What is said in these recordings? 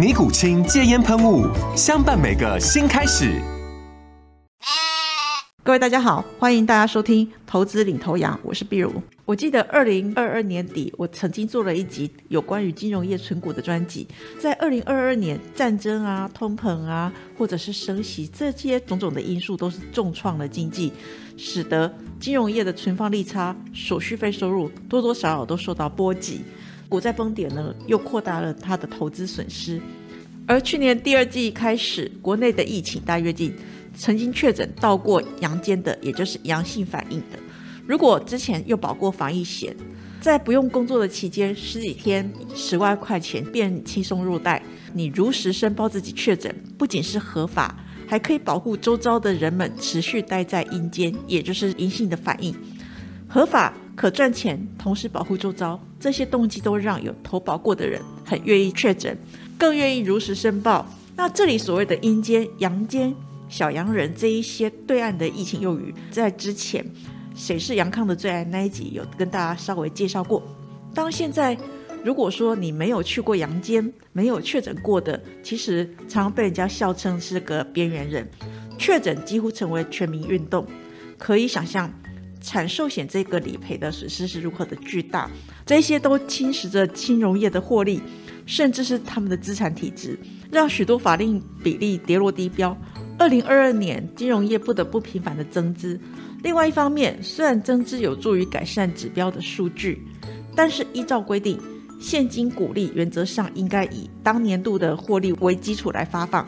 尼古清戒烟喷雾，相伴每个新开始。各位大家好，欢迎大家收听《投资领头羊》，我是碧如。我记得二零二二年底，我曾经做了一集有关于金融业存股的专辑。在二零二二年，战争啊、通膨啊，或者是升息这些种种的因素，都是重创了经济，使得金融业的存放利差、手续费收入多多少少都受到波及。股债崩跌呢，又扩大了它的投资损失。而去年第二季开始，国内的疫情大跃进，曾经确诊到过阳间的，也就是阳性反应的，如果之前又保过防疫险，在不用工作的期间，十几天十万块钱便轻松入袋。你如实申报自己确诊，不仅是合法，还可以保护周遭的人们持续待在阴间，也就是阴性的反应。合法可赚钱，同时保护周遭，这些动机都让有投保过的人很愿意确诊，更愿意如实申报。那这里所谓的阴间、阳间、小洋人这一些对岸的疫情用语，在之前谁是杨康的最爱那一集有跟大家稍微介绍过。当现在如果说你没有去过阳间，没有确诊过的，其实常常被人家笑称是个边缘人，确诊几乎成为全民运动，可以想象。产寿险这个理赔的损失是如何的巨大，这些都侵蚀着金融业的获利，甚至是他们的资产体质，让许多法令比例跌落低标。二零二二年，金融业不得不频繁的增资。另外一方面，虽然增资有助于改善指标的数据，但是依照规定，现金股利原则上应该以当年度的获利为基础来发放，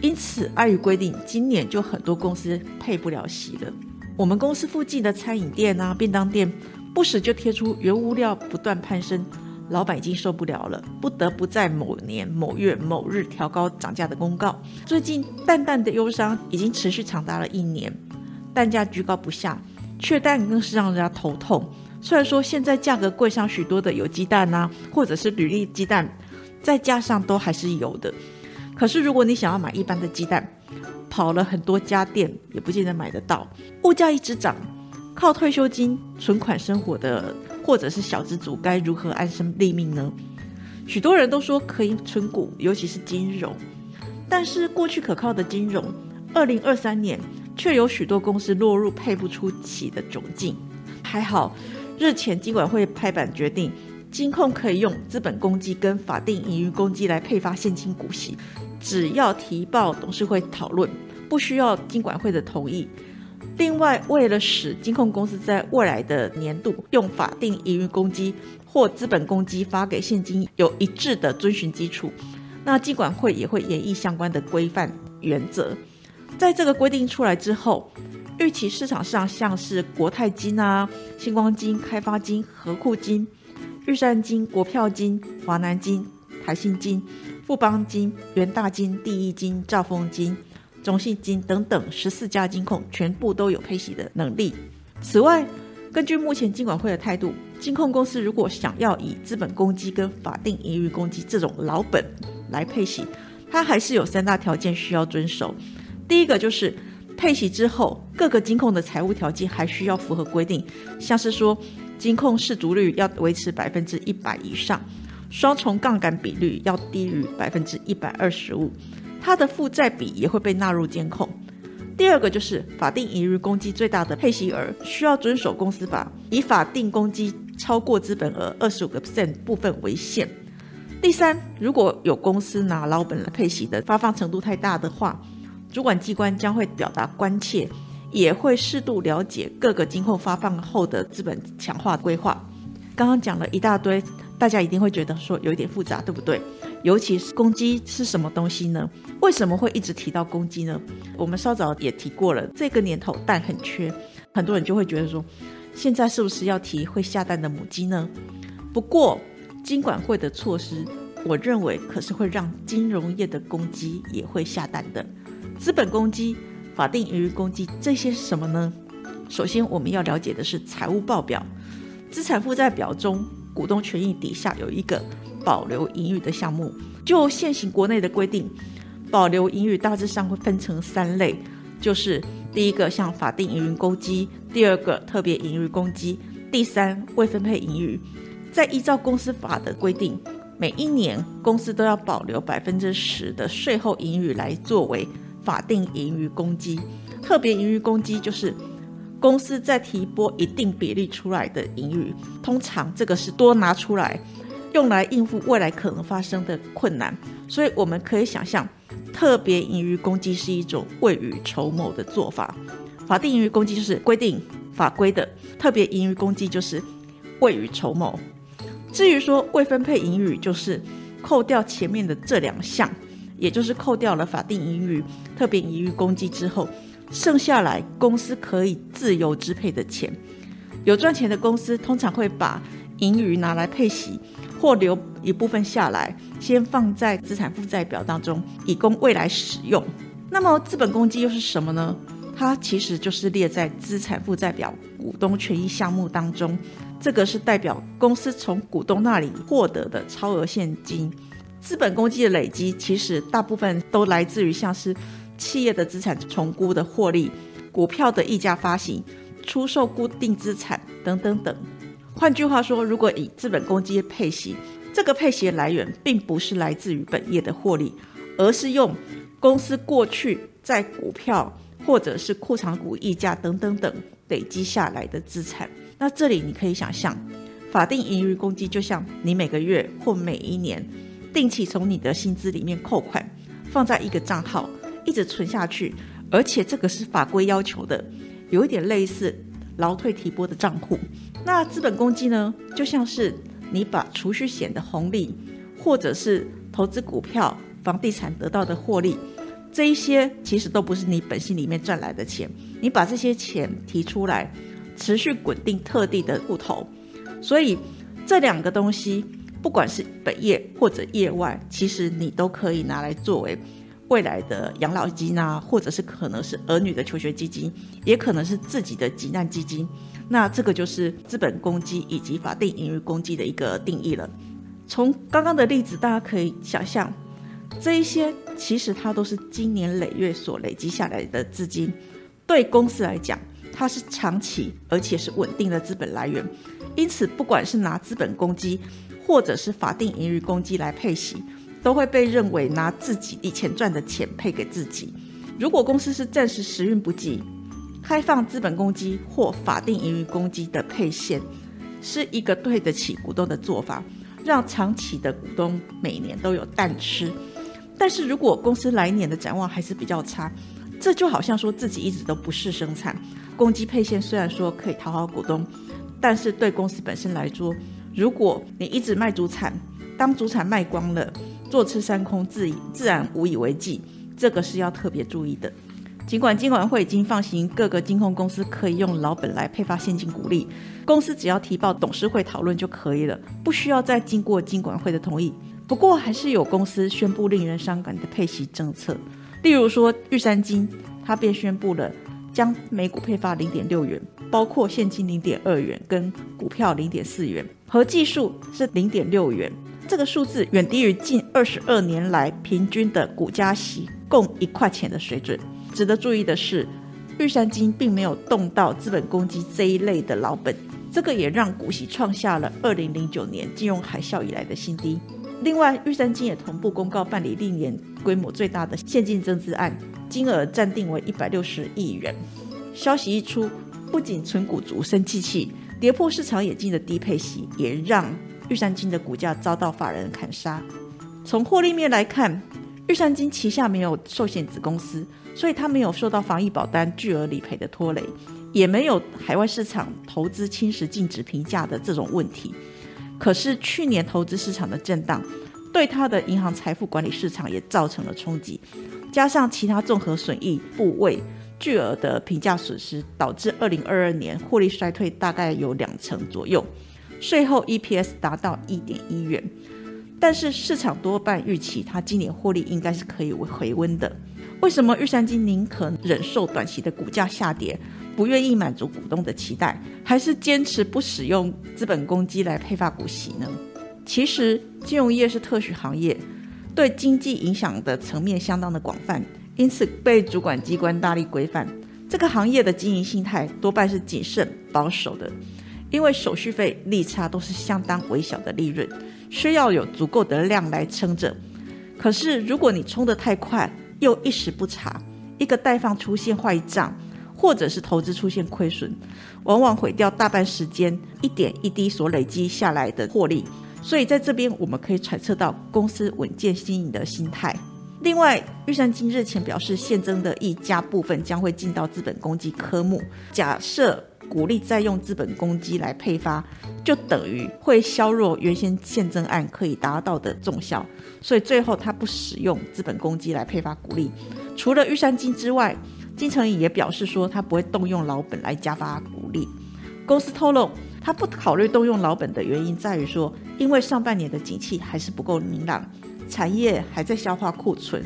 因此碍于规定，今年就很多公司配不了息了。我们公司附近的餐饮店啊、便当店，不时就贴出原物料不断攀升，老板已经受不了了，不得不在某年某月某日调高涨价的公告。最近淡淡的忧伤已经持续长达了一年，蛋价居高不下，缺蛋更是让人家头痛。虽然说现在价格贵上许多的有鸡蛋啊，或者是履历鸡蛋，在架上都还是有的。可是如果你想要买一般的鸡蛋，跑了很多家店，也不见得买得到。物价一直涨，靠退休金、存款生活的，或者是小资族，该如何安身立命呢？许多人都说可以存股，尤其是金融。但是过去可靠的金融，二零二三年却有许多公司落入配不出起的窘境。还好，日前金管会拍板决定，金控可以用资本公积跟法定盈余公积来配发现金股息。只要提报董事会讨论，不需要金管会的同意。另外，为了使金控公司在未来的年度用法定营运公积或资本公积发给现金有一致的遵循基础，那金管会也会演绎相关的规范原则。在这个规定出来之后，预期市场上像是国泰金啊、星光金、开发金、和库金、玉山金、国票金、华南金、台新金。富邦金、元大金、第一金、兆丰金、中信金等等十四家金控全部都有配息的能力。此外，根据目前金管会的态度，金控公司如果想要以资本公积跟法定盈余公积这种老本来配息，它还是有三大条件需要遵守。第一个就是配息之后，各个金控的财务条件还需要符合规定，像是说金控市足率要维持百分之一百以上。双重杠杆比率要低于百分之一百二十五，它的负债比也会被纳入监控。第二个就是法定盈余公积最大的配息额需要遵守公司法，以法定公积超过资本额二十五个 percent 部分为限。第三，如果有公司拿老本来配息的发放程度太大的话，主管机关将会表达关切，也会适度了解各个今后发放后的资本强化规划。刚刚讲了一大堆，大家一定会觉得说有一点复杂，对不对？尤其是公鸡是什么东西呢？为什么会一直提到公鸡呢？我们稍早也提过了，这个年头蛋很缺，很多人就会觉得说，现在是不是要提会下蛋的母鸡呢？不过金管会的措施，我认为可是会让金融业的公鸡也会下蛋的。资本公鸡、法定盈余公鸡这些是什么呢？首先我们要了解的是财务报表，资产负债表中股东权益底下有一个。保留盈余的项目，就现行国内的规定，保留盈余大致上会分成三类，就是第一个像法定盈余公积，第二个特别盈余公积，第三未分配盈余。再依照公司法的规定，每一年公司都要保留百分之十的税后盈余来作为法定盈余公积，特别盈余公积就是公司在提拨一定比例出来的盈余，通常这个是多拿出来。用来应付未来可能发生的困难，所以我们可以想象，特别盈余公积是一种未雨绸缪的做法。法定盈余公积就是规定法规的，特别盈余公积就是未雨绸缪。至于说未分配盈余，就是扣掉前面的这两项，也就是扣掉了法定盈余、特别盈余公积之后，剩下来公司可以自由支配的钱。有赚钱的公司通常会把盈余拿来配息。或留一部分下来，先放在资产负债表当中，以供未来使用。那么资本公积又是什么呢？它其实就是列在资产负债表股东权益项目当中，这个是代表公司从股东那里获得的超额现金。资本公积的累积，其实大部分都来自于像是企业的资产重估的获利、股票的溢价发行、出售固定资产等等等。换句话说，如果以资本公积配息，这个配息来源并不是来自于本业的获利，而是用公司过去在股票或者是库藏股溢价等等等累积下来的资产。那这里你可以想象，法定盈余公积就像你每个月或每一年定期从你的薪资里面扣款，放在一个账号一直存下去，而且这个是法规要求的，有一点类似劳退提拨的账户。那资本公积呢，就像是你把储蓄险的红利，或者是投资股票、房地产得到的获利，这一些其实都不是你本心里面赚来的钱，你把这些钱提出来，持续滚定特定的户头，所以这两个东西，不管是本业或者业外，其实你都可以拿来作为。未来的养老金啊，或者是可能是儿女的求学基金，也可能是自己的急难基金。那这个就是资本公积以及法定盈余公积的一个定义了。从刚刚的例子，大家可以想象，这一些其实它都是经年累月所累积下来的资金，对公司来讲，它是长期而且是稳定的资本来源。因此，不管是拿资本公积，或者是法定盈余公积来配息。都会被认为拿自己以前赚的钱配给自己。如果公司是暂时时运不济，开放资本公积或法定盈余公积的配现，是一个对得起股东的做法，让长期的股东每年都有蛋吃。但是如果公司来年的展望还是比较差，这就好像说自己一直都不是生产。公积配现虽然说可以讨好股东，但是对公司本身来说，如果你一直卖主产，当主产卖光了。坐吃山空，自自然无以为继，这个是要特别注意的。尽管金管会已经放行各个金控公司可以用老本来配发现金股利，公司只要提报董事会讨论就可以了，不需要再经过金管会的同意。不过，还是有公司宣布令人伤感的配息政策，例如说玉山金，它便宣布了将每股配发零点六元，包括现金零点二元跟股票零点四元，合计数是零点六元。这个数字远低于近二十二年来平均的股加息共一块钱的水准。值得注意的是，玉山金并没有动到资本公积这一类的老本，这个也让股息创下了二零零九年金融海啸以来的新低。另外，玉山金也同步公告办理历年规模最大的现金增资案，金额暂定为一百六十亿元。消息一出，不仅存股族生气气，跌破市场眼镜的低配息也让。玉山金的股价遭到法人砍杀。从获利面来看，玉山金旗下没有寿险子公司，所以它没有受到防疫保单巨额理赔的拖累，也没有海外市场投资侵蚀净值评价的这种问题。可是去年投资市场的震荡，对它的银行财富管理市场也造成了冲击，加上其他综合损益部位巨额的评价损失，导致二零二二年获利衰退大概有两成左右，税后 EPS 达到一点一元。但是市场多半预期它今年获利应该是可以回温的。为什么玉山金宁可忍受短期的股价下跌，不愿意满足股东的期待，还是坚持不使用资本公积来配发股息呢？其实金融业是特许行业，对经济影响的层面相当的广泛，因此被主管机关大力规范。这个行业的经营心态多半是谨慎保守的，因为手续费利差都是相当微小的利润。需要有足够的量来撑着，可是如果你冲得太快，又一时不察，一个贷放出现坏账，或者是投资出现亏损，往往毁掉大半时间一点一滴所累积下来的获利。所以在这边我们可以揣测到公司稳健经营的心态。另外，玉山金日前表示，现增的溢价部分将会进到资本公积科目。假设鼓励再用资本公积来配发，就等于会削弱原先现增案可以达到的重效，所以最后他不使用资本公积来配发股利。除了玉山金之外，金城也表示说他不会动用老本来加发股利。公司透露，他不考虑动用老本的原因在于说，因为上半年的景气还是不够明朗，产业还在消化库存，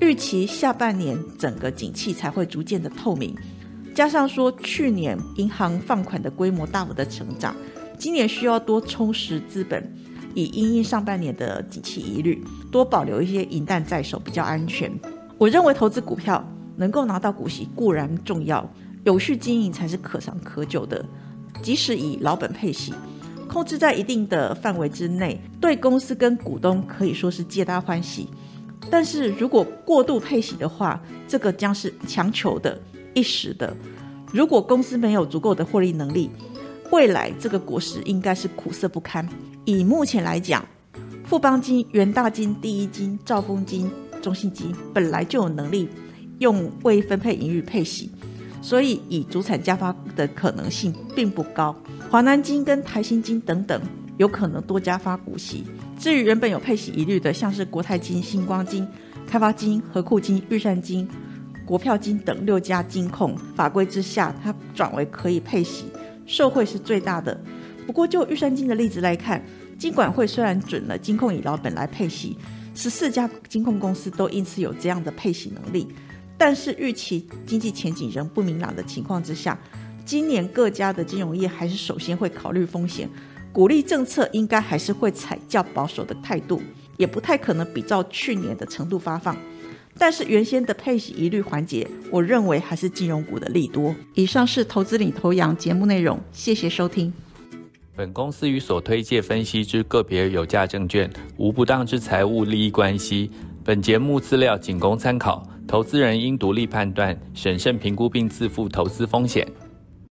预期下半年整个景气才会逐渐的透明。加上说，去年银行放款的规模大幅的成长，今年需要多充实资本，以因应上半年的景气疑虑，多保留一些银弹在手比较安全。我认为投资股票能够拿到股息固然重要，有序经营才是可长可久的。即使以老本配息，控制在一定的范围之内，对公司跟股东可以说是皆大欢喜。但是如果过度配息的话，这个将是强求的。一时的，如果公司没有足够的获利能力，未来这个果实应该是苦涩不堪。以目前来讲，富邦金、元大金、第一金、兆丰金、中信金本来就有能力用未分配盈余配息，所以以主产加发的可能性并不高。华南金跟台新金等等有可能多加发股息。至于原本有配息疑虑的，像是国泰金、星光金、开发金、和库金、玉山金。国票金等六家金控法规之下，它转为可以配息，受惠是最大的。不过就玉山金的例子来看，金管会虽然准了金控以老本来配息，十四家金控公司都因此有这样的配息能力，但是预期经济前景仍不明朗的情况之下，今年各家的金融业还是首先会考虑风险，鼓励政策应该还是会采较保守的态度，也不太可能比照去年的程度发放。但是原先的配息疑虑环节，我认为还是金融股的利多。以上是投资领头羊节目内容，谢谢收听。本公司与所推介分析之个别有价证券无不当之财务利益关系。本节目资料仅供参考，投资人应独立判断、审慎评估并自负投资风险。